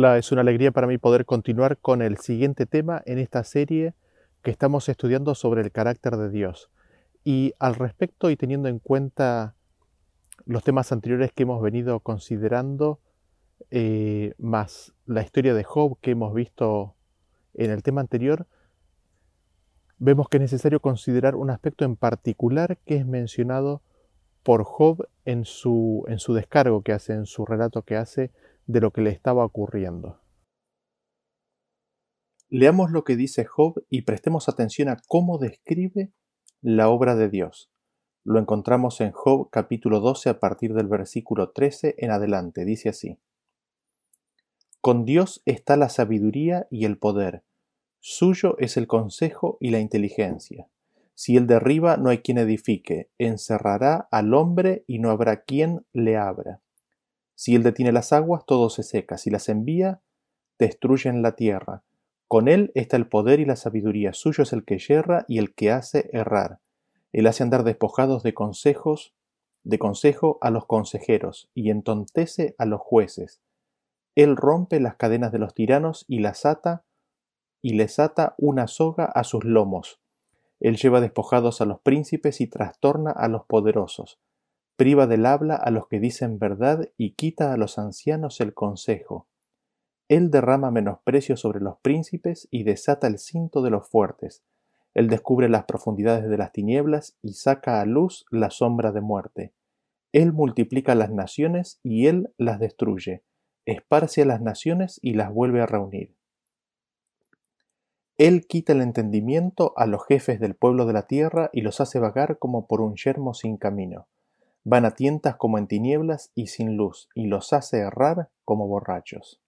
Hola, es una alegría para mí poder continuar con el siguiente tema en esta serie que estamos estudiando sobre el carácter de Dios. Y al respecto y teniendo en cuenta los temas anteriores que hemos venido considerando, eh, más la historia de Job que hemos visto en el tema anterior, vemos que es necesario considerar un aspecto en particular que es mencionado por Job en su, en su descargo que hace, en su relato que hace de lo que le estaba ocurriendo. Leamos lo que dice Job y prestemos atención a cómo describe la obra de Dios. Lo encontramos en Job capítulo 12 a partir del versículo 13 en adelante. Dice así. Con Dios está la sabiduría y el poder. Suyo es el consejo y la inteligencia. Si él derriba, no hay quien edifique. Encerrará al hombre y no habrá quien le abra. Si él detiene las aguas, todo se seca. Si las envía, destruyen la tierra. Con él está el poder y la sabiduría. Suyo es el que yerra y el que hace errar. Él hace andar despojados de consejos, de consejo a los consejeros, y entontece a los jueces. Él rompe las cadenas de los tiranos y las ata, y les ata una soga a sus lomos. Él lleva despojados a los príncipes y trastorna a los poderosos priva del habla a los que dicen verdad y quita a los ancianos el consejo. Él derrama menosprecio sobre los príncipes y desata el cinto de los fuertes. Él descubre las profundidades de las tinieblas y saca a luz la sombra de muerte. Él multiplica las naciones y él las destruye. Esparce a las naciones y las vuelve a reunir. Él quita el entendimiento a los jefes del pueblo de la tierra y los hace vagar como por un yermo sin camino. Van a tientas como en tinieblas y sin luz, y los hace errar como borrachos.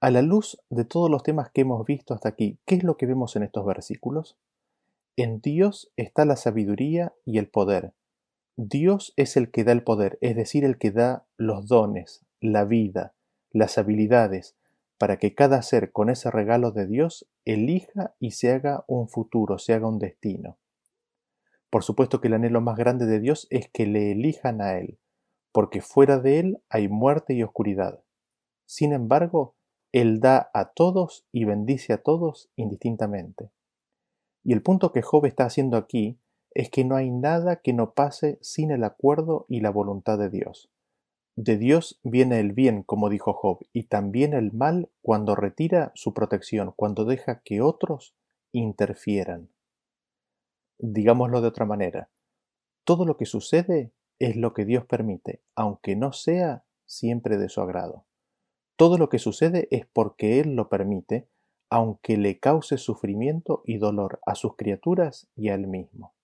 A la luz de todos los temas que hemos visto hasta aquí, ¿qué es lo que vemos en estos versículos? En Dios está la sabiduría y el poder. Dios es el que da el poder, es decir, el que da los dones, la vida, las habilidades, para que cada ser con ese regalo de Dios elija y se haga un futuro, se haga un destino. Por supuesto que el anhelo más grande de Dios es que le elijan a Él, porque fuera de Él hay muerte y oscuridad. Sin embargo, Él da a todos y bendice a todos indistintamente. Y el punto que Job está haciendo aquí es que no hay nada que no pase sin el acuerdo y la voluntad de Dios. De Dios viene el bien, como dijo Job, y también el mal cuando retira su protección, cuando deja que otros interfieran. Digámoslo de otra manera, todo lo que sucede es lo que Dios permite, aunque no sea siempre de su agrado. Todo lo que sucede es porque Él lo permite, aunque le cause sufrimiento y dolor a sus criaturas y a Él mismo.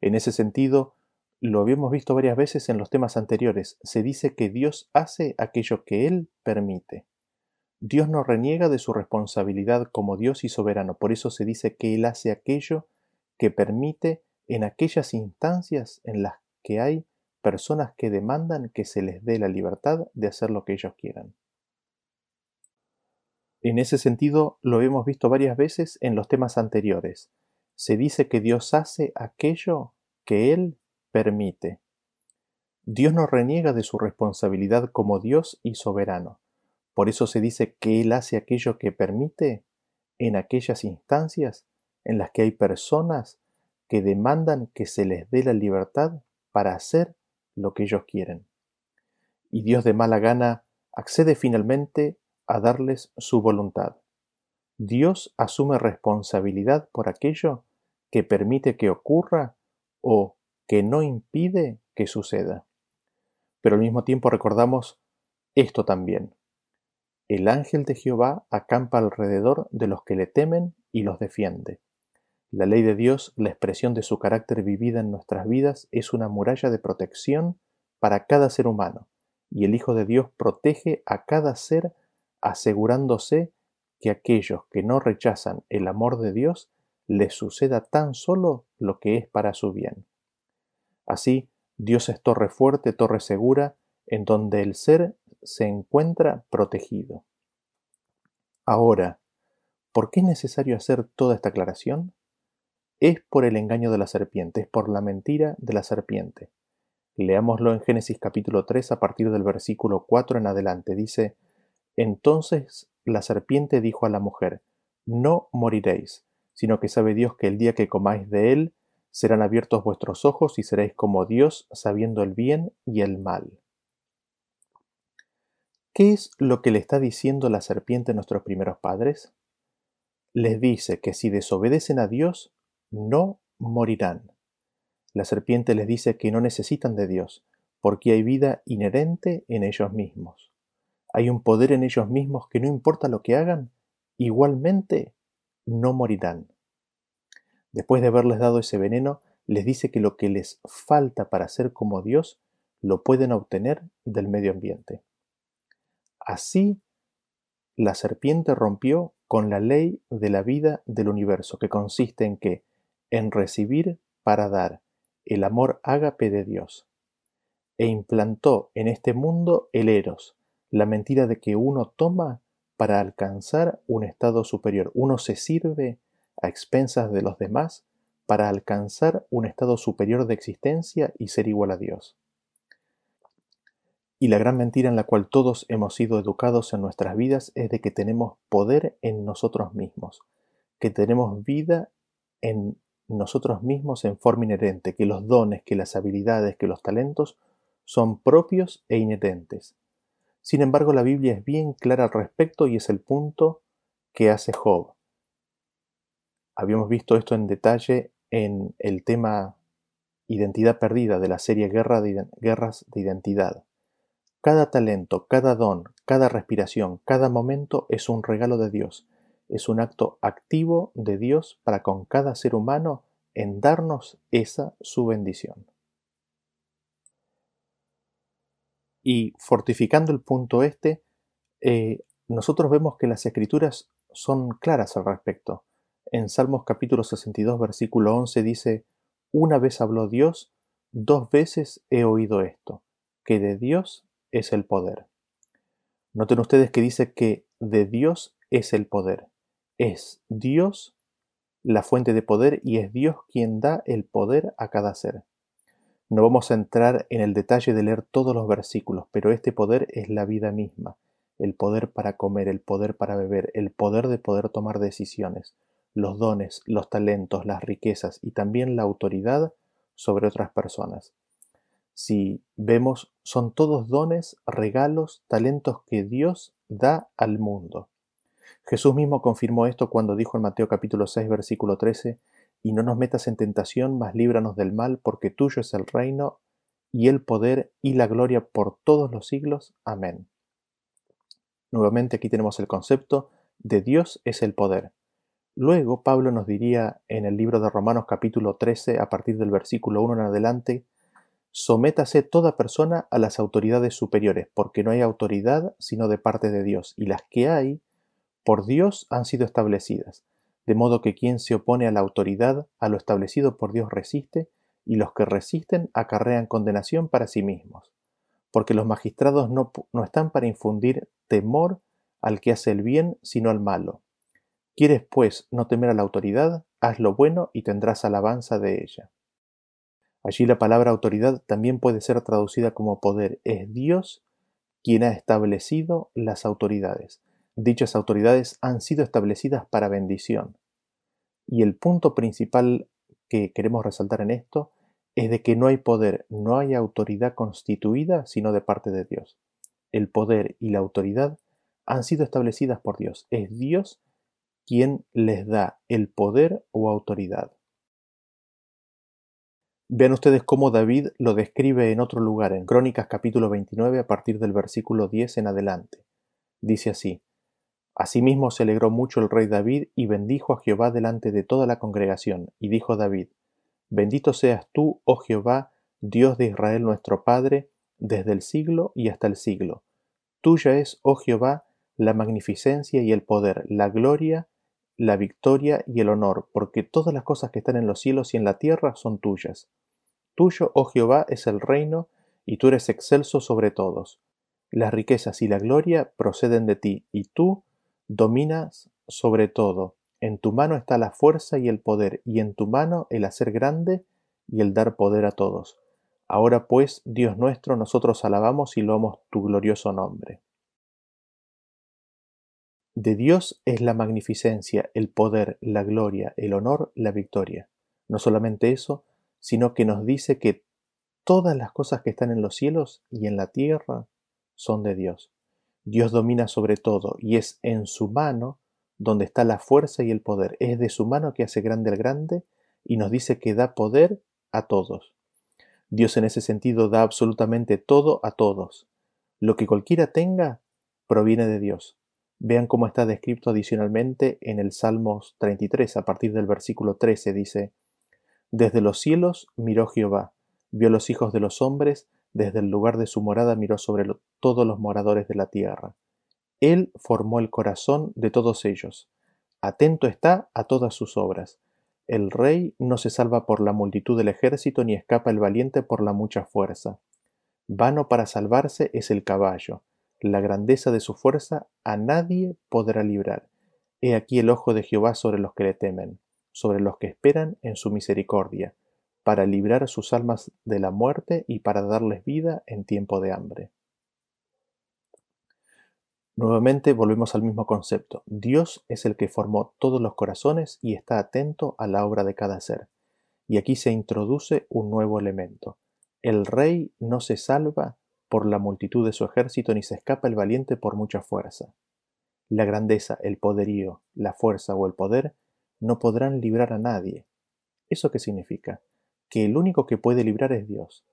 En ese sentido, lo habíamos visto varias veces en los temas anteriores, se dice que Dios hace aquello que Él permite. Dios no reniega de su responsabilidad como Dios y soberano, por eso se dice que Él hace aquello que permite en aquellas instancias en las que hay personas que demandan que se les dé la libertad de hacer lo que ellos quieran. En ese sentido, lo hemos visto varias veces en los temas anteriores. Se dice que Dios hace aquello que Él permite. Dios no reniega de su responsabilidad como Dios y soberano. Por eso se dice que Él hace aquello que permite en aquellas instancias en las que hay personas que demandan que se les dé la libertad para hacer lo que ellos quieren. Y Dios de mala gana accede finalmente a darles su voluntad. Dios asume responsabilidad por aquello que permite que ocurra o que no impide que suceda. Pero al mismo tiempo recordamos esto también. El ángel de Jehová acampa alrededor de los que le temen y los defiende. La ley de Dios, la expresión de su carácter vivida en nuestras vidas, es una muralla de protección para cada ser humano, y el Hijo de Dios protege a cada ser asegurándose que aquellos que no rechazan el amor de Dios les suceda tan solo lo que es para su bien. Así, Dios es torre fuerte, torre segura, en donde el ser se encuentra protegido. Ahora, ¿por qué es necesario hacer toda esta aclaración? Es por el engaño de la serpiente, es por la mentira de la serpiente. Leámoslo en Génesis capítulo 3 a partir del versículo 4 en adelante. Dice, Entonces la serpiente dijo a la mujer, No moriréis, sino que sabe Dios que el día que comáis de él, serán abiertos vuestros ojos y seréis como Dios, sabiendo el bien y el mal. ¿Qué es lo que le está diciendo la serpiente a nuestros primeros padres? Les dice que si desobedecen a Dios, no morirán. La serpiente les dice que no necesitan de Dios, porque hay vida inherente en ellos mismos. Hay un poder en ellos mismos que no importa lo que hagan, igualmente no morirán. Después de haberles dado ese veneno, les dice que lo que les falta para ser como Dios lo pueden obtener del medio ambiente. Así, la serpiente rompió con la ley de la vida del universo, que consiste en que, en recibir para dar, el amor ágape de Dios, e implantó en este mundo el eros, la mentira de que uno toma para alcanzar un estado superior. Uno se sirve a expensas de los demás para alcanzar un estado superior de existencia y ser igual a Dios. Y la gran mentira en la cual todos hemos sido educados en nuestras vidas es de que tenemos poder en nosotros mismos, que tenemos vida en nosotros mismos en forma inherente, que los dones, que las habilidades, que los talentos son propios e inherentes. Sin embargo, la Biblia es bien clara al respecto y es el punto que hace Job. Habíamos visto esto en detalle en el tema identidad perdida de la serie Guerra de, Guerras de Identidad. Cada talento, cada don, cada respiración, cada momento es un regalo de Dios es un acto activo de Dios para con cada ser humano en darnos esa su bendición. Y fortificando el punto este, eh, nosotros vemos que las escrituras son claras al respecto. En Salmos capítulo 62, versículo 11 dice, Una vez habló Dios, dos veces he oído esto, que de Dios es el poder. Noten ustedes que dice que de Dios es el poder. Es Dios la fuente de poder y es Dios quien da el poder a cada ser. No vamos a entrar en el detalle de leer todos los versículos, pero este poder es la vida misma, el poder para comer, el poder para beber, el poder de poder tomar decisiones, los dones, los talentos, las riquezas y también la autoridad sobre otras personas. Si vemos, son todos dones, regalos, talentos que Dios da al mundo. Jesús mismo confirmó esto cuando dijo en Mateo capítulo 6 versículo 13, y no nos metas en tentación, mas líbranos del mal, porque tuyo es el reino y el poder y la gloria por todos los siglos. Amén. Nuevamente aquí tenemos el concepto de Dios es el poder. Luego Pablo nos diría en el libro de Romanos capítulo 13 a partir del versículo 1 en adelante, sométase toda persona a las autoridades superiores, porque no hay autoridad sino de parte de Dios, y las que hay por Dios han sido establecidas, de modo que quien se opone a la autoridad, a lo establecido por Dios resiste, y los que resisten acarrean condenación para sí mismos, porque los magistrados no, no están para infundir temor al que hace el bien, sino al malo. ¿Quieres, pues, no temer a la autoridad? Haz lo bueno y tendrás alabanza de ella. Allí la palabra autoridad también puede ser traducida como poder. Es Dios quien ha establecido las autoridades. Dichas autoridades han sido establecidas para bendición. Y el punto principal que queremos resaltar en esto es de que no hay poder, no hay autoridad constituida sino de parte de Dios. El poder y la autoridad han sido establecidas por Dios. Es Dios quien les da el poder o autoridad. Vean ustedes cómo David lo describe en otro lugar, en Crónicas capítulo 29 a partir del versículo 10 en adelante. Dice así, Asimismo se alegró mucho el rey David y bendijo a Jehová delante de toda la congregación, y dijo David, Bendito seas tú, oh Jehová, Dios de Israel nuestro Padre, desde el siglo y hasta el siglo. Tuya es, oh Jehová, la magnificencia y el poder, la gloria, la victoria y el honor, porque todas las cosas que están en los cielos y en la tierra son tuyas. Tuyo, oh Jehová, es el reino, y tú eres excelso sobre todos. Las riquezas y la gloria proceden de ti, y tú Dominas sobre todo, en tu mano está la fuerza y el poder, y en tu mano el hacer grande y el dar poder a todos. Ahora pues, Dios nuestro, nosotros alabamos y loamos tu glorioso nombre. De Dios es la magnificencia, el poder, la gloria, el honor, la victoria. No solamente eso, sino que nos dice que todas las cosas que están en los cielos y en la tierra son de Dios. Dios domina sobre todo y es en su mano donde está la fuerza y el poder. Es de su mano que hace grande al grande y nos dice que da poder a todos. Dios en ese sentido da absolutamente todo a todos. Lo que cualquiera tenga proviene de Dios. Vean cómo está descrito adicionalmente en el Salmos 33, a partir del versículo 13, dice, Desde los cielos miró Jehová, vio los hijos de los hombres, desde el lugar de su morada miró sobre todos los moradores de la tierra. Él formó el corazón de todos ellos. Atento está a todas sus obras. El rey no se salva por la multitud del ejército, ni escapa el valiente por la mucha fuerza. Vano para salvarse es el caballo. La grandeza de su fuerza a nadie podrá librar. He aquí el ojo de Jehová sobre los que le temen, sobre los que esperan en su misericordia para librar sus almas de la muerte y para darles vida en tiempo de hambre. Nuevamente volvemos al mismo concepto. Dios es el que formó todos los corazones y está atento a la obra de cada ser. Y aquí se introduce un nuevo elemento. El rey no se salva por la multitud de su ejército ni se escapa el valiente por mucha fuerza. La grandeza, el poderío, la fuerza o el poder no podrán librar a nadie. ¿Eso qué significa? Que el único que puede librar es Dios.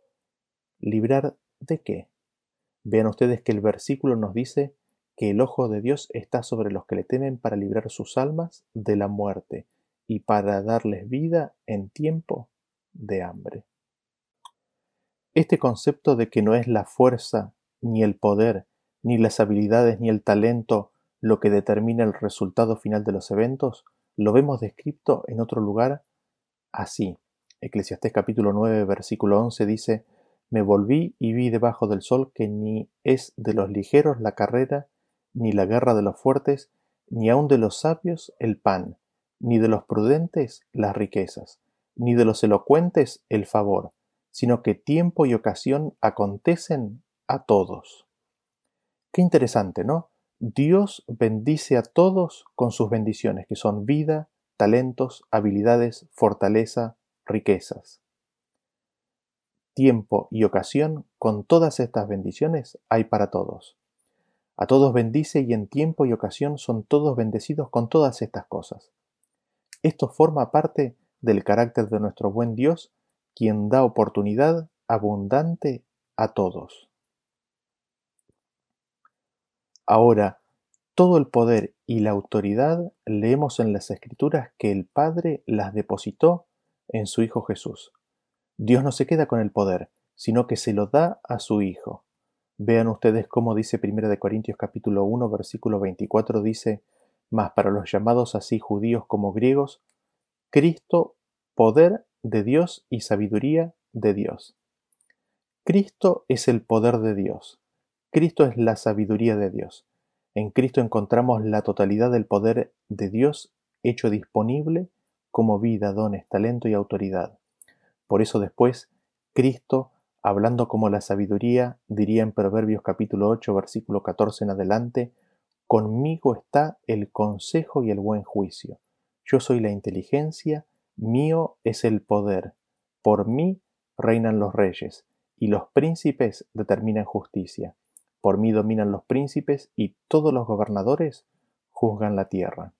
¿Librar de qué? Vean ustedes que el versículo nos dice que el ojo de Dios está sobre los que le temen para librar sus almas de la muerte y para darles vida en tiempo de hambre. Este concepto de que no es la fuerza, ni el poder, ni las habilidades, ni el talento lo que determina el resultado final de los eventos, lo vemos descrito en otro lugar así. Eclesiastés capítulo 9, versículo 11 dice, Me volví y vi debajo del sol que ni es de los ligeros la carrera, ni la guerra de los fuertes, ni aun de los sabios el pan, ni de los prudentes las riquezas, ni de los elocuentes el favor, sino que tiempo y ocasión acontecen a todos. Qué interesante, ¿no? Dios bendice a todos con sus bendiciones, que son vida, talentos, habilidades, fortaleza, riquezas. Tiempo y ocasión, con todas estas bendiciones, hay para todos. A todos bendice y en tiempo y ocasión son todos bendecidos con todas estas cosas. Esto forma parte del carácter de nuestro buen Dios, quien da oportunidad abundante a todos. Ahora, todo el poder y la autoridad leemos en las Escrituras que el Padre las depositó en su Hijo Jesús. Dios no se queda con el poder, sino que se lo da a su Hijo. Vean ustedes cómo dice 1 Corintios capítulo 1 versículo 24 dice, Mas para los llamados así judíos como griegos, Cristo, poder de Dios y sabiduría de Dios. Cristo es el poder de Dios. Cristo es la sabiduría de Dios. En Cristo encontramos la totalidad del poder de Dios hecho disponible como vida, dones, talento y autoridad. Por eso después, Cristo, hablando como la sabiduría, diría en Proverbios capítulo 8, versículo 14 en adelante, Conmigo está el consejo y el buen juicio. Yo soy la inteligencia, mío es el poder. Por mí reinan los reyes, y los príncipes determinan justicia. Por mí dominan los príncipes, y todos los gobernadores juzgan la tierra.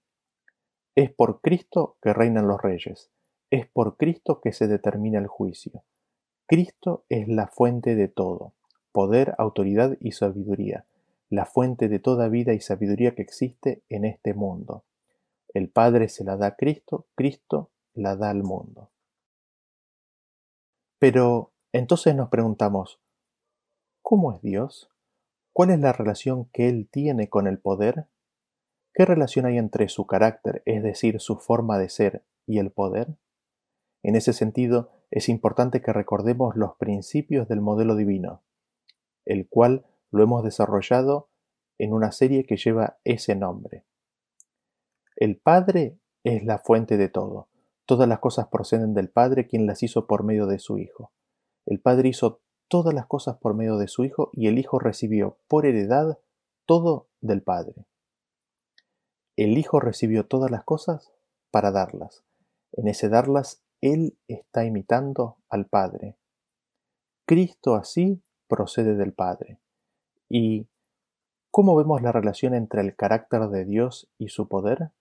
Es por Cristo que reinan los reyes, es por Cristo que se determina el juicio. Cristo es la fuente de todo, poder, autoridad y sabiduría, la fuente de toda vida y sabiduría que existe en este mundo. El Padre se la da a Cristo, Cristo la da al mundo. Pero entonces nos preguntamos, ¿cómo es Dios? ¿Cuál es la relación que Él tiene con el poder? ¿Qué relación hay entre su carácter, es decir, su forma de ser, y el poder? En ese sentido, es importante que recordemos los principios del modelo divino, el cual lo hemos desarrollado en una serie que lleva ese nombre. El Padre es la fuente de todo. Todas las cosas proceden del Padre, quien las hizo por medio de su Hijo. El Padre hizo todas las cosas por medio de su Hijo y el Hijo recibió por heredad todo del Padre. El Hijo recibió todas las cosas para darlas. En ese darlas, Él está imitando al Padre. Cristo así procede del Padre. ¿Y cómo vemos la relación entre el carácter de Dios y su poder?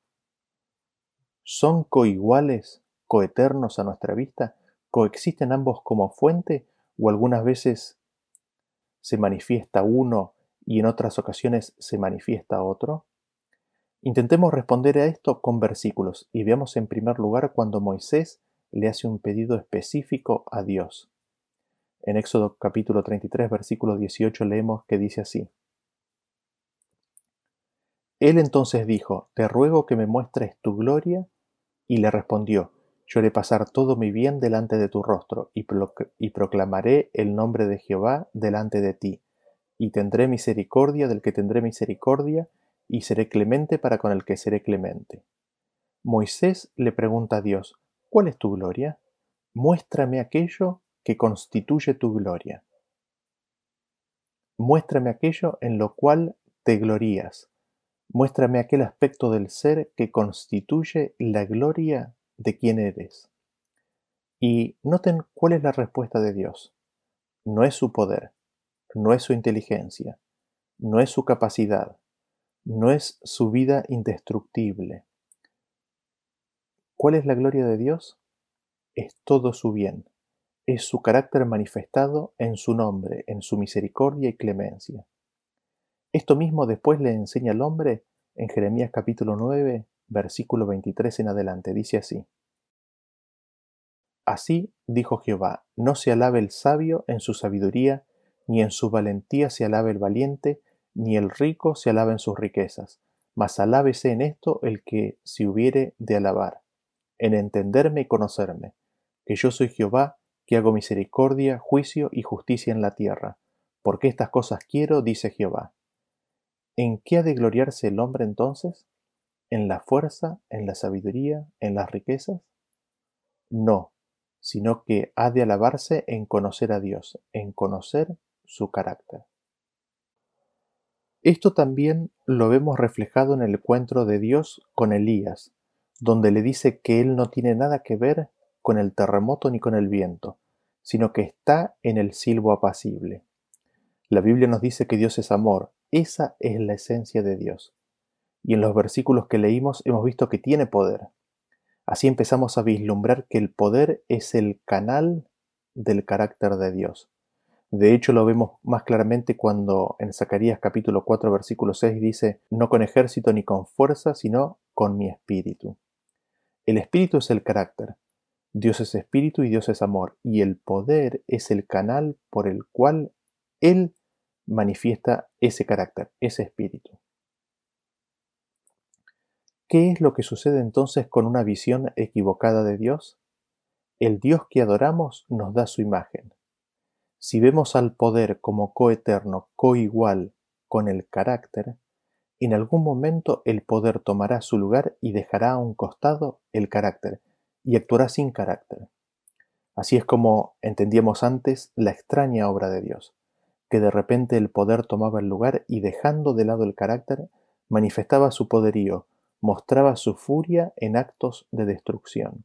¿Son coiguales, coeternos a nuestra vista? ¿Coexisten ambos como fuente o algunas veces se manifiesta uno y en otras ocasiones se manifiesta otro? Intentemos responder a esto con versículos y veamos en primer lugar cuando Moisés le hace un pedido específico a Dios. En Éxodo capítulo 33, versículo 18 leemos que dice así. Él entonces dijo, Te ruego que me muestres tu gloria, y le respondió, Yo haré pasar todo mi bien delante de tu rostro, y, y proclamaré el nombre de Jehová delante de ti, y tendré misericordia del que tendré misericordia, y seré clemente para con el que seré clemente. Moisés le pregunta a Dios, ¿cuál es tu gloria? Muéstrame aquello que constituye tu gloria. Muéstrame aquello en lo cual te glorías. Muéstrame aquel aspecto del ser que constituye la gloria de quien eres. Y noten cuál es la respuesta de Dios. No es su poder, no es su inteligencia, no es su capacidad, no es su vida indestructible. ¿Cuál es la gloria de Dios? Es todo su bien es su carácter manifestado en su nombre, en su misericordia y clemencia. Esto mismo después le enseña al hombre en Jeremías capítulo 9, versículo 23 en adelante. Dice así. Así dijo Jehová, no se alabe el sabio en su sabiduría, ni en su valentía se alabe el valiente, ni el rico se alabe en sus riquezas, mas alábese en esto el que se hubiere de alabar, en entenderme y conocerme, que yo soy Jehová, que hago misericordia, juicio y justicia en la tierra, porque estas cosas quiero, dice Jehová. ¿En qué ha de gloriarse el hombre entonces? ¿En la fuerza, en la sabiduría, en las riquezas? No, sino que ha de alabarse en conocer a Dios, en conocer su carácter. Esto también lo vemos reflejado en el encuentro de Dios con Elías, donde le dice que él no tiene nada que ver con el terremoto ni con el viento, sino que está en el silbo apacible. La Biblia nos dice que Dios es amor, esa es la esencia de Dios. Y en los versículos que leímos hemos visto que tiene poder. Así empezamos a vislumbrar que el poder es el canal del carácter de Dios. De hecho, lo vemos más claramente cuando en Zacarías capítulo 4 versículo 6 dice, no con ejército ni con fuerza, sino con mi espíritu. El espíritu es el carácter, Dios es espíritu y Dios es amor, y el poder es el canal por el cual Él manifiesta ese carácter, ese espíritu. ¿Qué es lo que sucede entonces con una visión equivocada de Dios? El Dios que adoramos nos da su imagen. Si vemos al poder como coeterno, coigual con el carácter, en algún momento el poder tomará su lugar y dejará a un costado el carácter, y actuará sin carácter. Así es como entendíamos antes la extraña obra de Dios, que de repente el poder tomaba el lugar y dejando de lado el carácter, manifestaba su poderío, mostraba su furia en actos de destrucción.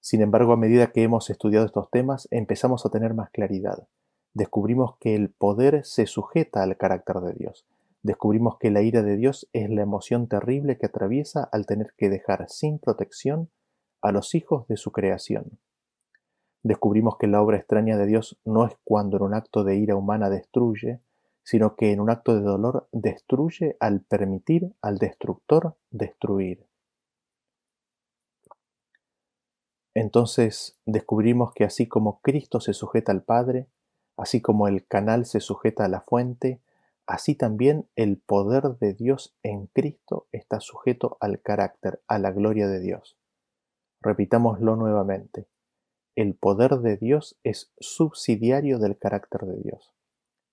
Sin embargo, a medida que hemos estudiado estos temas, empezamos a tener más claridad. Descubrimos que el poder se sujeta al carácter de Dios. Descubrimos que la ira de Dios es la emoción terrible que atraviesa al tener que dejar sin protección a los hijos de su creación. Descubrimos que la obra extraña de Dios no es cuando en un acto de ira humana destruye, sino que en un acto de dolor destruye al permitir al destructor destruir. Entonces descubrimos que así como Cristo se sujeta al Padre, así como el canal se sujeta a la fuente, así también el poder de Dios en Cristo está sujeto al carácter, a la gloria de Dios. Repitámoslo nuevamente. El poder de Dios es subsidiario del carácter de Dios.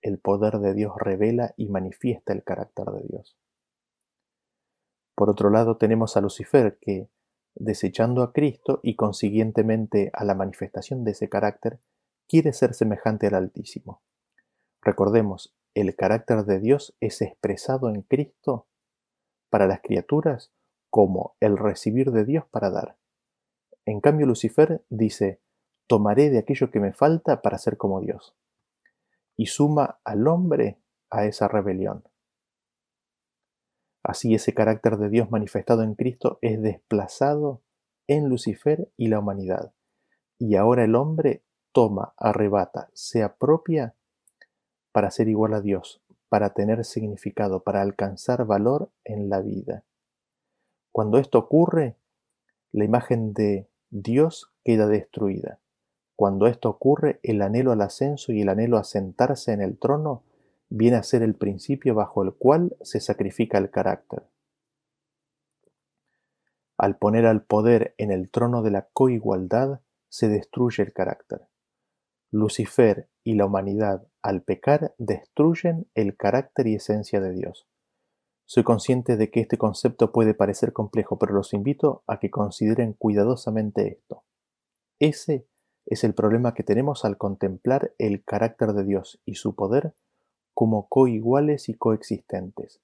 El poder de Dios revela y manifiesta el carácter de Dios. Por otro lado tenemos a Lucifer que, desechando a Cristo y consiguientemente a la manifestación de ese carácter, quiere ser semejante al Altísimo. Recordemos, el carácter de Dios es expresado en Cristo para las criaturas como el recibir de Dios para dar. En cambio, Lucifer dice, tomaré de aquello que me falta para ser como Dios. Y suma al hombre a esa rebelión. Así ese carácter de Dios manifestado en Cristo es desplazado en Lucifer y la humanidad. Y ahora el hombre toma, arrebata, se apropia para ser igual a Dios, para tener significado, para alcanzar valor en la vida. Cuando esto ocurre, la imagen de Dios queda destruida. Cuando esto ocurre, el anhelo al ascenso y el anhelo a sentarse en el trono viene a ser el principio bajo el cual se sacrifica el carácter. Al poner al poder en el trono de la coigualdad, se destruye el carácter. Lucifer y la humanidad, al pecar, destruyen el carácter y esencia de Dios. Soy consciente de que este concepto puede parecer complejo, pero los invito a que consideren cuidadosamente esto. Ese es el problema que tenemos al contemplar el carácter de Dios y su poder como coiguales y coexistentes.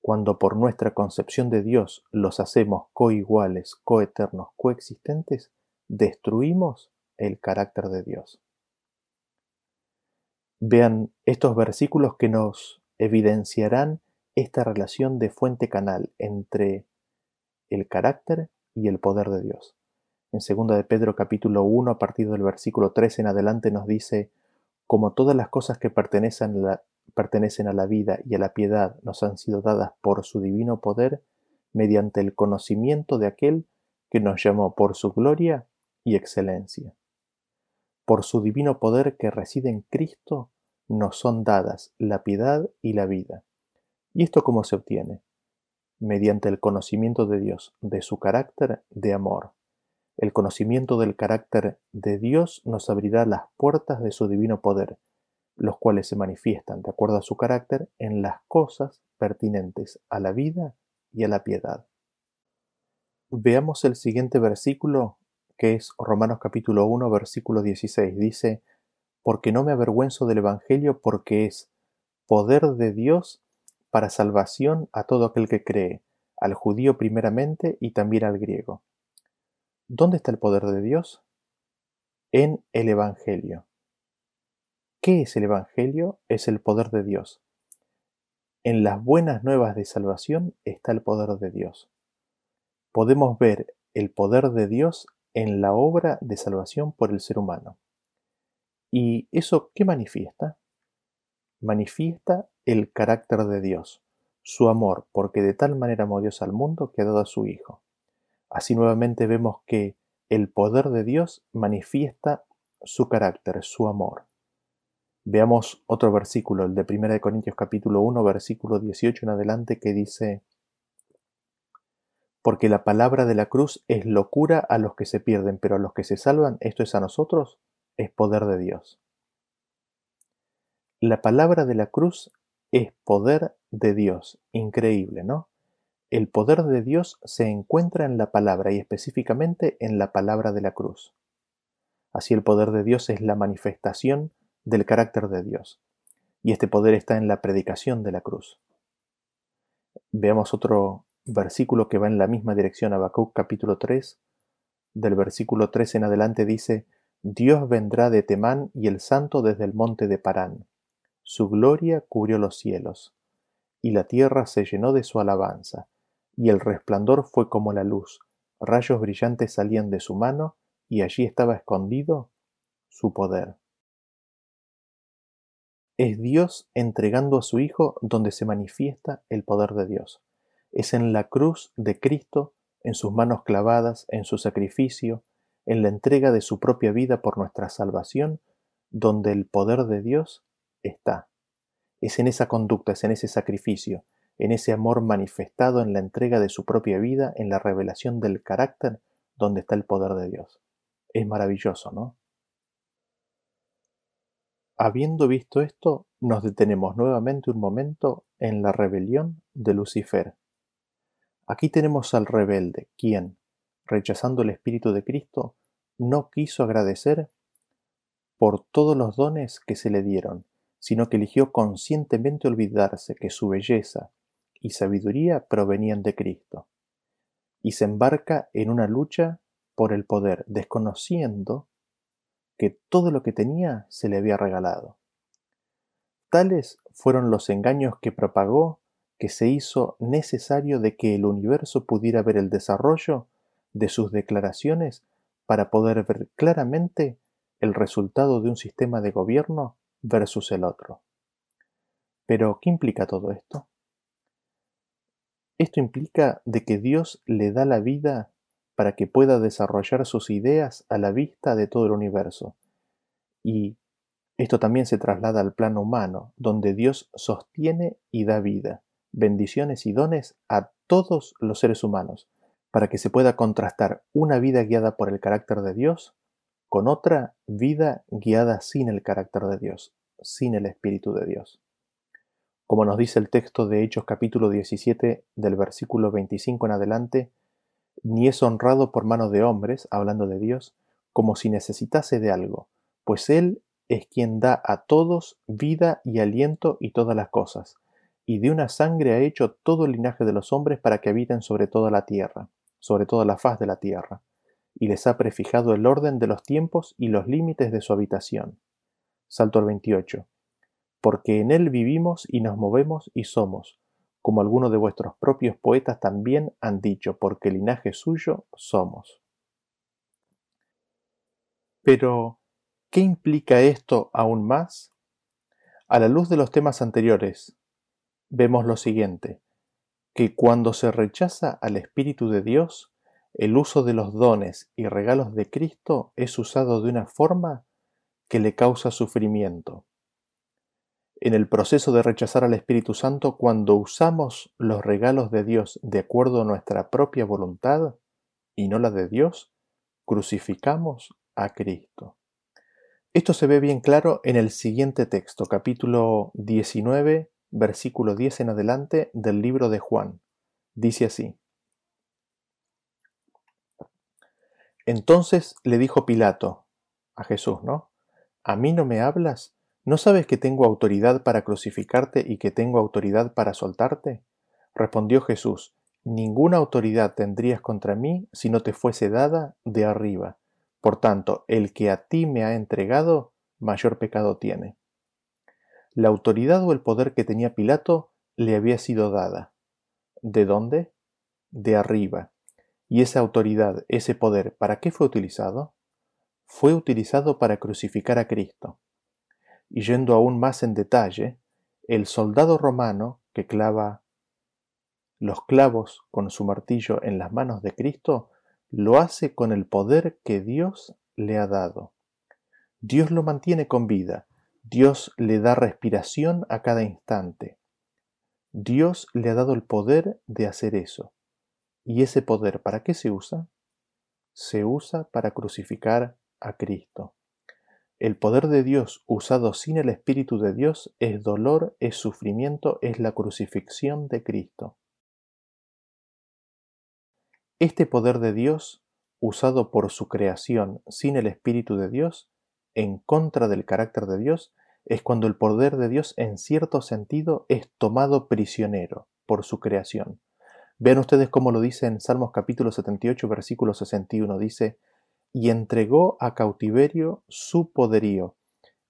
Cuando por nuestra concepción de Dios los hacemos coiguales, coeternos, coexistentes, destruimos el carácter de Dios. Vean estos versículos que nos evidenciarán esta relación de fuente-canal entre el carácter y el poder de Dios. En 2 de Pedro capítulo 1 a partir del versículo 3 en adelante nos dice como todas las cosas que pertenecen a, la, pertenecen a la vida y a la piedad nos han sido dadas por su divino poder, mediante el conocimiento de aquel que nos llamó por su gloria y excelencia. Por su divino poder que reside en Cristo, nos son dadas la piedad y la vida. ¿Y esto cómo se obtiene? Mediante el conocimiento de Dios, de su carácter de amor, el conocimiento del carácter de Dios nos abrirá las puertas de su divino poder, los cuales se manifiestan, de acuerdo a su carácter, en las cosas pertinentes a la vida y a la piedad. Veamos el siguiente versículo, que es Romanos capítulo 1, versículo 16. Dice, porque no me avergüenzo del Evangelio, porque es poder de Dios para salvación a todo aquel que cree, al judío primeramente y también al griego ¿Dónde está el poder de Dios? En el Evangelio. ¿Qué es el Evangelio? Es el poder de Dios. En las buenas nuevas de salvación está el poder de Dios. Podemos ver el poder de Dios en la obra de salvación por el ser humano. ¿Y eso qué manifiesta? Manifiesta el carácter de Dios, su amor, porque de tal manera amó Dios al mundo que ha dado a su Hijo. Así nuevamente vemos que el poder de Dios manifiesta su carácter, su amor. Veamos otro versículo, el de 1 Corintios capítulo 1, versículo 18 en adelante, que dice, Porque la palabra de la cruz es locura a los que se pierden, pero a los que se salvan, esto es a nosotros, es poder de Dios. La palabra de la cruz es poder de Dios, increíble, ¿no? El poder de Dios se encuentra en la palabra y específicamente en la palabra de la cruz. Así el poder de Dios es la manifestación del carácter de Dios. Y este poder está en la predicación de la cruz. Veamos otro versículo que va en la misma dirección, Habacuc capítulo 3, del versículo 3 en adelante dice, Dios vendrá de Temán y el santo desde el monte de Parán. Su gloria cubrió los cielos, y la tierra se llenó de su alabanza y el resplandor fue como la luz, rayos brillantes salían de su mano, y allí estaba escondido su poder. Es Dios entregando a su Hijo donde se manifiesta el poder de Dios. Es en la cruz de Cristo, en sus manos clavadas, en su sacrificio, en la entrega de su propia vida por nuestra salvación, donde el poder de Dios está. Es en esa conducta, es en ese sacrificio, en ese amor manifestado en la entrega de su propia vida, en la revelación del carácter donde está el poder de Dios. Es maravilloso, ¿no? Habiendo visto esto, nos detenemos nuevamente un momento en la rebelión de Lucifer. Aquí tenemos al rebelde, quien, rechazando el Espíritu de Cristo, no quiso agradecer por todos los dones que se le dieron, sino que eligió conscientemente olvidarse que su belleza y sabiduría provenían de Cristo, y se embarca en una lucha por el poder, desconociendo que todo lo que tenía se le había regalado. Tales fueron los engaños que propagó que se hizo necesario de que el universo pudiera ver el desarrollo de sus declaraciones para poder ver claramente el resultado de un sistema de gobierno versus el otro. Pero, ¿qué implica todo esto? Esto implica de que Dios le da la vida para que pueda desarrollar sus ideas a la vista de todo el universo. Y esto también se traslada al plano humano, donde Dios sostiene y da vida, bendiciones y dones a todos los seres humanos, para que se pueda contrastar una vida guiada por el carácter de Dios con otra vida guiada sin el carácter de Dios, sin el Espíritu de Dios. Como nos dice el texto de Hechos capítulo 17 del versículo 25 en adelante, ni es honrado por mano de hombres, hablando de Dios, como si necesitase de algo, pues Él es quien da a todos vida y aliento y todas las cosas, y de una sangre ha hecho todo el linaje de los hombres para que habiten sobre toda la tierra, sobre toda la faz de la tierra, y les ha prefijado el orden de los tiempos y los límites de su habitación. Salto al 28. Porque en él vivimos y nos movemos y somos, como algunos de vuestros propios poetas también han dicho, porque linaje suyo somos. Pero, ¿qué implica esto aún más? A la luz de los temas anteriores, vemos lo siguiente, que cuando se rechaza al Espíritu de Dios, el uso de los dones y regalos de Cristo es usado de una forma que le causa sufrimiento. En el proceso de rechazar al Espíritu Santo, cuando usamos los regalos de Dios de acuerdo a nuestra propia voluntad y no la de Dios, crucificamos a Cristo. Esto se ve bien claro en el siguiente texto, capítulo 19, versículo 10 en adelante del libro de Juan. Dice así. Entonces le dijo Pilato a Jesús, ¿no? ¿A mí no me hablas? ¿No sabes que tengo autoridad para crucificarte y que tengo autoridad para soltarte? Respondió Jesús, Ninguna autoridad tendrías contra mí si no te fuese dada de arriba. Por tanto, el que a ti me ha entregado, mayor pecado tiene. La autoridad o el poder que tenía Pilato le había sido dada. ¿De dónde? De arriba. ¿Y esa autoridad, ese poder, para qué fue utilizado? Fue utilizado para crucificar a Cristo. Y yendo aún más en detalle, el soldado romano que clava los clavos con su martillo en las manos de Cristo, lo hace con el poder que Dios le ha dado. Dios lo mantiene con vida, Dios le da respiración a cada instante. Dios le ha dado el poder de hacer eso. ¿Y ese poder para qué se usa? Se usa para crucificar a Cristo. El poder de Dios usado sin el Espíritu de Dios es dolor, es sufrimiento, es la crucifixión de Cristo. Este poder de Dios, usado por su creación sin el Espíritu de Dios, en contra del carácter de Dios, es cuando el poder de Dios en cierto sentido es tomado prisionero por su creación. Vean ustedes cómo lo dice en Salmos capítulo 78, versículo 61. Dice, y entregó a cautiverio su poderío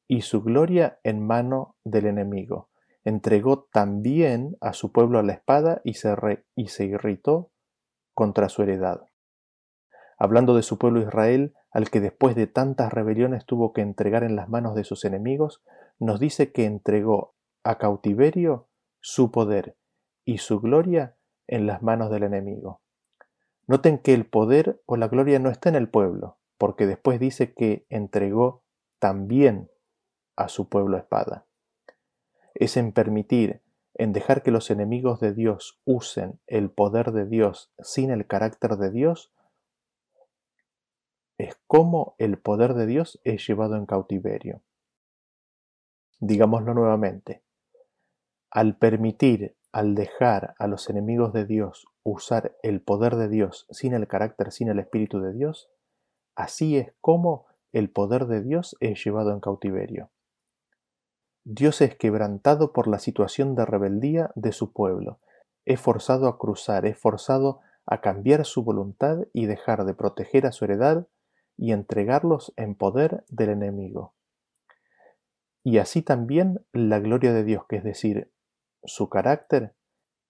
y su gloria en mano del enemigo. Entregó también a su pueblo a la espada y se, y se irritó contra su heredad. Hablando de su pueblo Israel, al que después de tantas rebeliones tuvo que entregar en las manos de sus enemigos, nos dice que entregó a cautiverio su poder y su gloria en las manos del enemigo. Noten que el poder o la gloria no está en el pueblo, porque después dice que entregó también a su pueblo espada. Es en permitir, en dejar que los enemigos de Dios usen el poder de Dios sin el carácter de Dios, es como el poder de Dios es llevado en cautiverio. Digámoslo nuevamente. Al permitir, al dejar a los enemigos de Dios usar el poder de Dios sin el carácter, sin el Espíritu de Dios, así es como el poder de Dios es llevado en cautiverio. Dios es quebrantado por la situación de rebeldía de su pueblo, es forzado a cruzar, es forzado a cambiar su voluntad y dejar de proteger a su heredad y entregarlos en poder del enemigo. Y así también la gloria de Dios, que es decir, su carácter,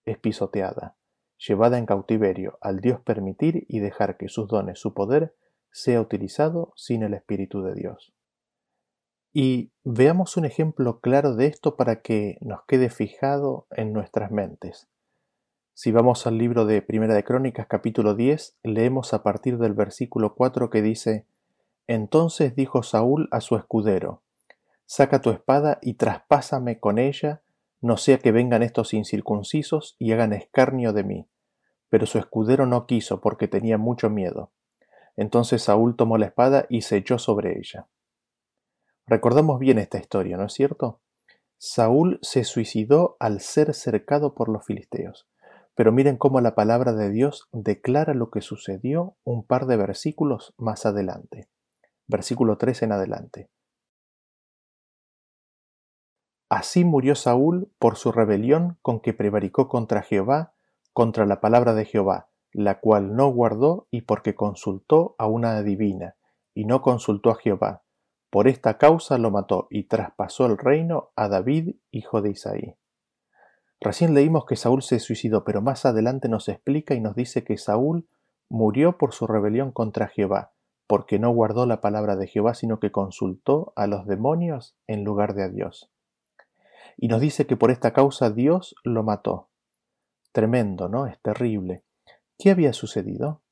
es pisoteada, llevada en cautiverio al Dios permitir y dejar que sus dones, su poder, sea utilizado sin el Espíritu de Dios. Y veamos un ejemplo claro de esto para que nos quede fijado en nuestras mentes. Si vamos al libro de Primera de Crónicas capítulo 10, leemos a partir del versículo 4 que dice, Entonces dijo Saúl a su escudero, Saca tu espada y traspásame con ella, no sea que vengan estos incircuncisos y hagan escarnio de mí. Pero su escudero no quiso porque tenía mucho miedo. Entonces Saúl tomó la espada y se echó sobre ella. Recordamos bien esta historia, ¿no es cierto? Saúl se suicidó al ser cercado por los filisteos. Pero miren cómo la palabra de Dios declara lo que sucedió un par de versículos más adelante. Versículo 3 en adelante. Así murió Saúl por su rebelión con que prevaricó contra Jehová, contra la palabra de Jehová, la cual no guardó y porque consultó a una adivina, y no consultó a Jehová. Por esta causa lo mató y traspasó el reino a David, hijo de Isaí. Recién leímos que Saúl se suicidó, pero más adelante nos explica y nos dice que Saúl murió por su rebelión contra Jehová, porque no guardó la palabra de Jehová, sino que consultó a los demonios en lugar de a Dios. Y nos dice que por esta causa Dios lo mató. Tremendo, ¿no? Es terrible. ¿Qué había sucedido?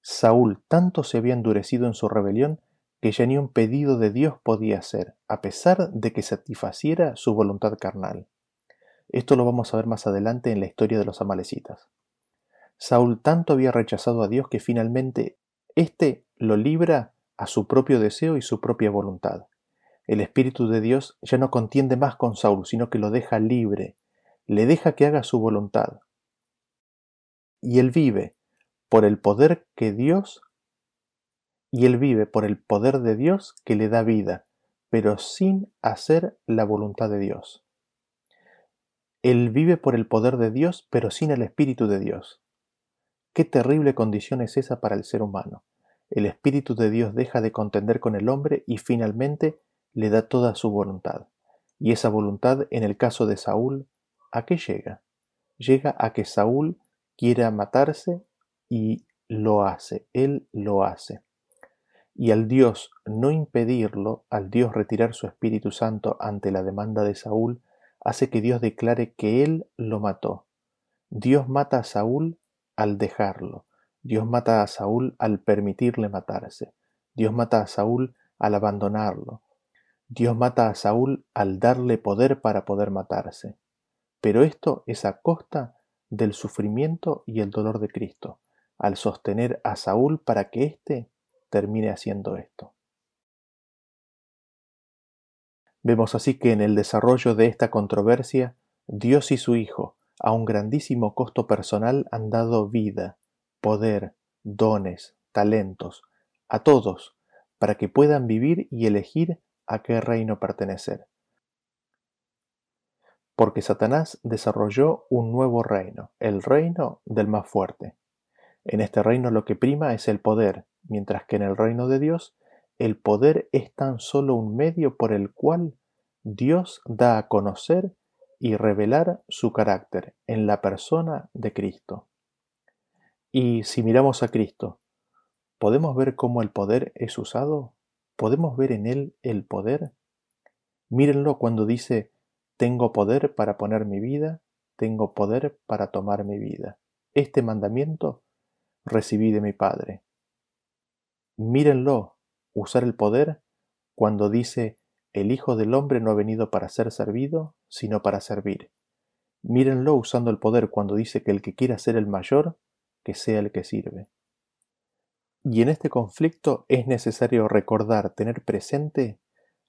Saúl tanto se había endurecido en su rebelión que ya ni un pedido de Dios podía hacer, a pesar de que satisfaciera su voluntad carnal. Esto lo vamos a ver más adelante en la historia de los amalecitas. Saúl tanto había rechazado a Dios que finalmente éste lo libra a su propio deseo y su propia voluntad. El Espíritu de Dios ya no contiende más con Saúl, sino que lo deja libre, le deja que haga su voluntad. Y él vive por el poder que Dios, y él vive por el poder de Dios que le da vida, pero sin hacer la voluntad de Dios. Él vive por el poder de Dios, pero sin el Espíritu de Dios. Qué terrible condición es esa para el ser humano. El Espíritu de Dios deja de contender con el hombre y finalmente le da toda su voluntad. Y esa voluntad, en el caso de Saúl, ¿a qué llega? Llega a que Saúl quiera matarse y lo hace, él lo hace. Y al Dios no impedirlo, al Dios retirar su Espíritu Santo ante la demanda de Saúl, hace que Dios declare que Él lo mató. Dios mata a Saúl al dejarlo. Dios mata a Saúl al permitirle matarse. Dios mata a Saúl al abandonarlo. Dios mata a Saúl al darle poder para poder matarse. Pero esto es a costa del sufrimiento y el dolor de Cristo, al sostener a Saúl para que éste termine haciendo esto. Vemos así que en el desarrollo de esta controversia, Dios y su Hijo, a un grandísimo costo personal, han dado vida, poder, dones, talentos, a todos, para que puedan vivir y elegir a qué reino pertenecer. Porque Satanás desarrolló un nuevo reino, el reino del más fuerte. En este reino lo que prima es el poder, mientras que en el reino de Dios el poder es tan solo un medio por el cual Dios da a conocer y revelar su carácter en la persona de Cristo. Y si miramos a Cristo, ¿podemos ver cómo el poder es usado? ¿Podemos ver en él el poder? Mírenlo cuando dice, tengo poder para poner mi vida, tengo poder para tomar mi vida. Este mandamiento recibí de mi Padre. Mírenlo, usar el poder cuando dice el Hijo del Hombre no ha venido para ser servido, sino para servir. Mírenlo usando el poder cuando dice que el que quiera ser el mayor, que sea el que sirve. Y en este conflicto es necesario recordar, tener presente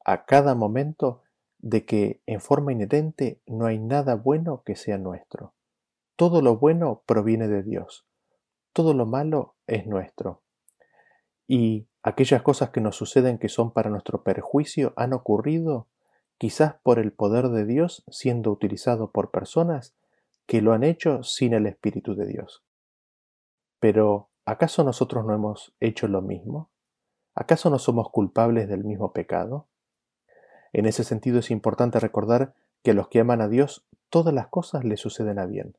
a cada momento de que en forma inherente no hay nada bueno que sea nuestro. Todo lo bueno proviene de Dios, todo lo malo es nuestro. Y Aquellas cosas que nos suceden que son para nuestro perjuicio han ocurrido quizás por el poder de Dios siendo utilizado por personas que lo han hecho sin el Espíritu de Dios. Pero, ¿acaso nosotros no hemos hecho lo mismo? ¿Acaso no somos culpables del mismo pecado? En ese sentido es importante recordar que a los que aman a Dios todas las cosas le suceden a bien.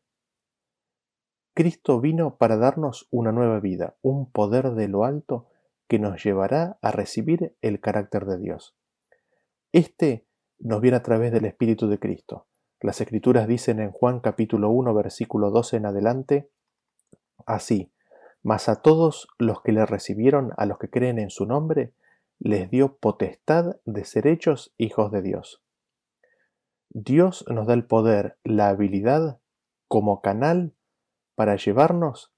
Cristo vino para darnos una nueva vida, un poder de lo alto que nos llevará a recibir el carácter de Dios. Este nos viene a través del Espíritu de Cristo. Las Escrituras dicen en Juan capítulo 1 versículo 12 en adelante, así, mas a todos los que le recibieron, a los que creen en su nombre, les dio potestad de ser hechos hijos de Dios. Dios nos da el poder, la habilidad como canal para llevarnos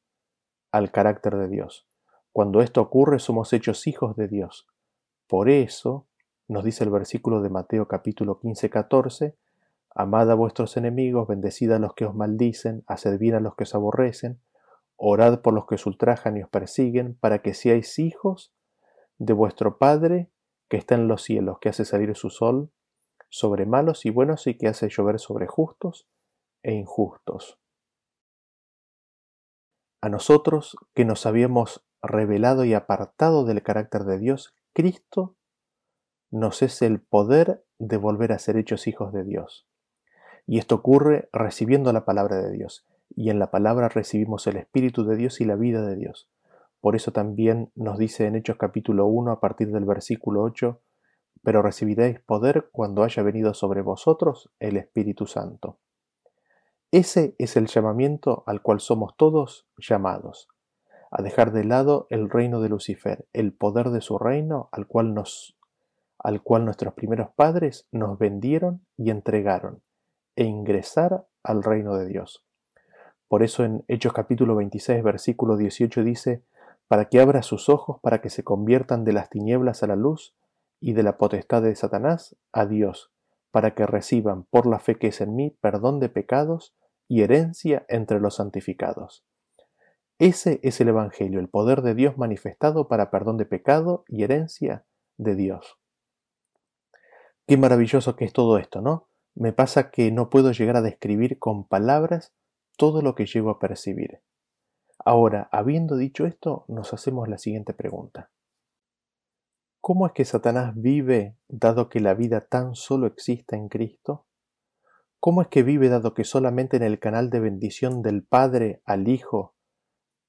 al carácter de Dios. Cuando esto ocurre somos hechos hijos de Dios. Por eso nos dice el versículo de Mateo capítulo 15, 14, Amad a vuestros enemigos, bendecid a los que os maldicen, haced bien a los que os aborrecen, orad por los que os ultrajan y os persiguen, para que seáis hijos de vuestro Padre que está en los cielos, que hace salir su sol sobre malos y buenos y que hace llover sobre justos e injustos. A nosotros que nos habíamos revelado y apartado del carácter de Dios, Cristo nos es el poder de volver a ser hechos hijos de Dios. Y esto ocurre recibiendo la palabra de Dios. Y en la palabra recibimos el Espíritu de Dios y la vida de Dios. Por eso también nos dice en Hechos capítulo 1 a partir del versículo 8, pero recibiréis poder cuando haya venido sobre vosotros el Espíritu Santo. Ese es el llamamiento al cual somos todos llamados, a dejar de lado el reino de Lucifer, el poder de su reino al cual nos al cual nuestros primeros padres nos vendieron y entregaron, e ingresar al reino de Dios. Por eso en Hechos capítulo 26 versículo 18 dice, para que abra sus ojos para que se conviertan de las tinieblas a la luz y de la potestad de Satanás a Dios, para que reciban por la fe que es en mí perdón de pecados y herencia entre los santificados. Ese es el Evangelio, el poder de Dios manifestado para perdón de pecado y herencia de Dios. Qué maravilloso que es todo esto, ¿no? Me pasa que no puedo llegar a describir con palabras todo lo que llego a percibir. Ahora, habiendo dicho esto, nos hacemos la siguiente pregunta. ¿Cómo es que Satanás vive dado que la vida tan solo existe en Cristo? ¿Cómo es que vive dado que solamente en el canal de bendición del Padre al Hijo,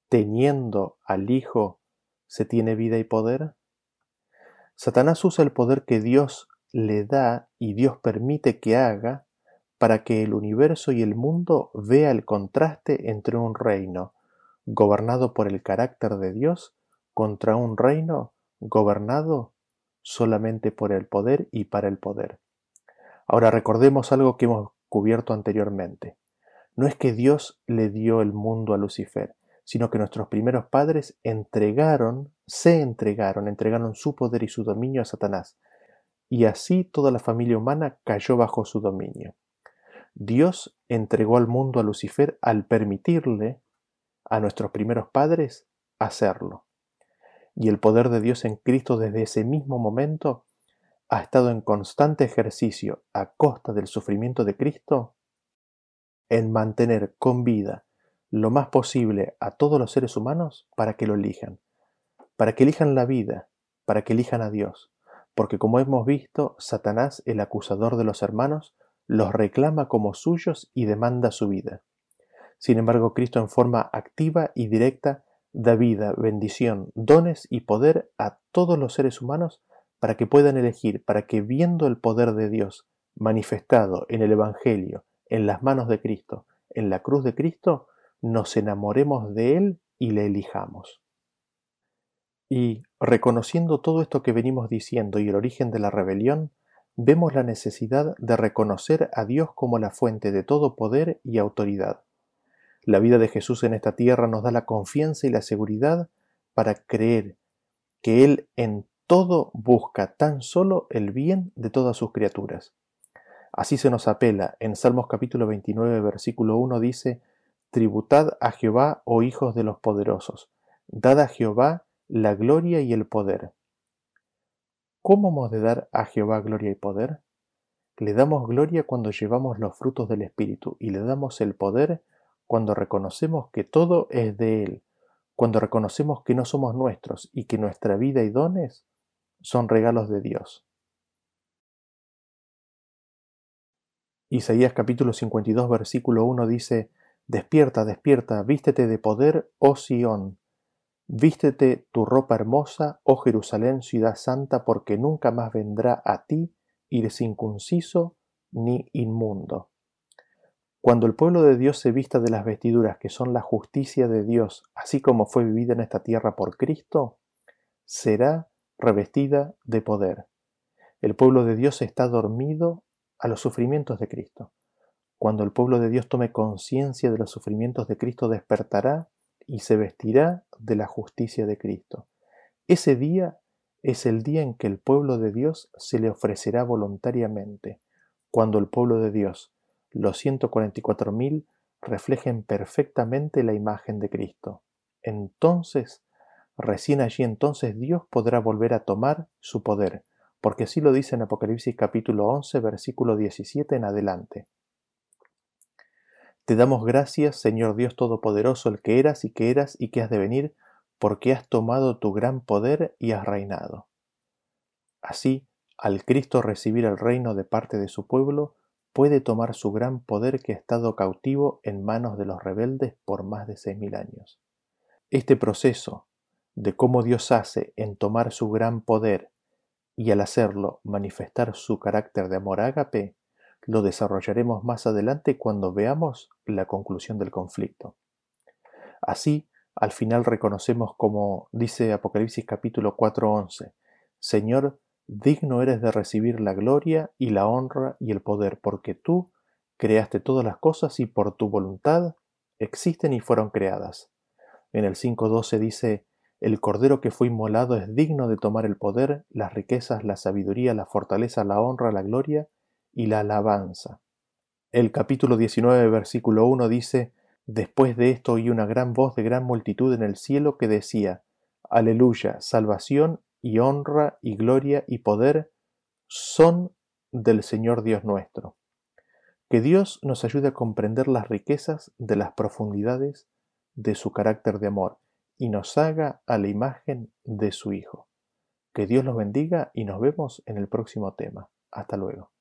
teniendo al Hijo, se tiene vida y poder? Satanás usa el poder que Dios le da y Dios permite que haga para que el universo y el mundo vea el contraste entre un reino gobernado por el carácter de Dios contra un reino gobernado solamente por el poder y para el poder. Ahora recordemos algo que hemos cubierto anteriormente. No es que Dios le dio el mundo a Lucifer, sino que nuestros primeros padres entregaron, se entregaron, entregaron su poder y su dominio a Satanás, y así toda la familia humana cayó bajo su dominio. Dios entregó al mundo a Lucifer al permitirle a nuestros primeros padres hacerlo. Y el poder de Dios en Cristo desde ese mismo momento ha estado en constante ejercicio a costa del sufrimiento de Cristo en mantener con vida lo más posible a todos los seres humanos para que lo elijan, para que elijan la vida, para que elijan a Dios, porque como hemos visto, Satanás, el acusador de los hermanos, los reclama como suyos y demanda su vida. Sin embargo, Cristo en forma activa y directa da vida, bendición, dones y poder a todos los seres humanos para que puedan elegir, para que viendo el poder de Dios manifestado en el Evangelio, en las manos de Cristo, en la cruz de Cristo, nos enamoremos de Él y le elijamos. Y, reconociendo todo esto que venimos diciendo y el origen de la rebelión, vemos la necesidad de reconocer a Dios como la fuente de todo poder y autoridad. La vida de Jesús en esta tierra nos da la confianza y la seguridad para creer que Él en todo busca tan solo el bien de todas sus criaturas. Así se nos apela en Salmos capítulo 29 versículo 1 dice, Tributad a Jehová, oh hijos de los poderosos, dad a Jehová la gloria y el poder. ¿Cómo hemos de dar a Jehová gloria y poder? Le damos gloria cuando llevamos los frutos del Espíritu y le damos el poder cuando reconocemos que todo es de Él, cuando reconocemos que no somos nuestros y que nuestra vida y dones son regalos de Dios. Isaías capítulo 52 versículo 1 dice, Despierta, despierta, vístete de poder, oh Sión, vístete tu ropa hermosa, oh Jerusalén, ciudad santa, porque nunca más vendrá a ti ir circunciso ni inmundo. Cuando el pueblo de Dios se vista de las vestiduras que son la justicia de Dios, así como fue vivida en esta tierra por Cristo, será revestida de poder. El pueblo de Dios está dormido a los sufrimientos de Cristo. Cuando el pueblo de Dios tome conciencia de los sufrimientos de Cristo, despertará y se vestirá de la justicia de Cristo. Ese día es el día en que el pueblo de Dios se le ofrecerá voluntariamente, cuando el pueblo de Dios, los 144.000, reflejen perfectamente la imagen de Cristo. Entonces, recién allí entonces Dios podrá volver a tomar su poder, porque así lo dice en Apocalipsis capítulo 11, versículo 17 en adelante. Te damos gracias, Señor Dios Todopoderoso, el que eras y que eras y que has de venir, porque has tomado tu gran poder y has reinado. Así, al Cristo recibir el reino de parte de su pueblo, puede tomar su gran poder que ha estado cautivo en manos de los rebeldes por más de seis mil años. Este proceso de cómo Dios hace en tomar su gran poder y al hacerlo manifestar su carácter de amor ágape, lo desarrollaremos más adelante cuando veamos la conclusión del conflicto. Así, al final reconocemos como dice Apocalipsis capítulo 4:11, Señor, digno eres de recibir la gloria y la honra y el poder, porque tú creaste todas las cosas y por tu voluntad existen y fueron creadas. En el 5:12 dice, el Cordero que fue inmolado es digno de tomar el poder, las riquezas, la sabiduría, la fortaleza, la honra, la gloria y la alabanza. El capítulo 19, versículo 1 dice, Después de esto oí una gran voz de gran multitud en el cielo que decía, Aleluya, salvación y honra y gloria y poder son del Señor Dios nuestro. Que Dios nos ayude a comprender las riquezas de las profundidades de su carácter de amor y nos haga a la imagen de su Hijo. Que Dios los bendiga y nos vemos en el próximo tema. Hasta luego.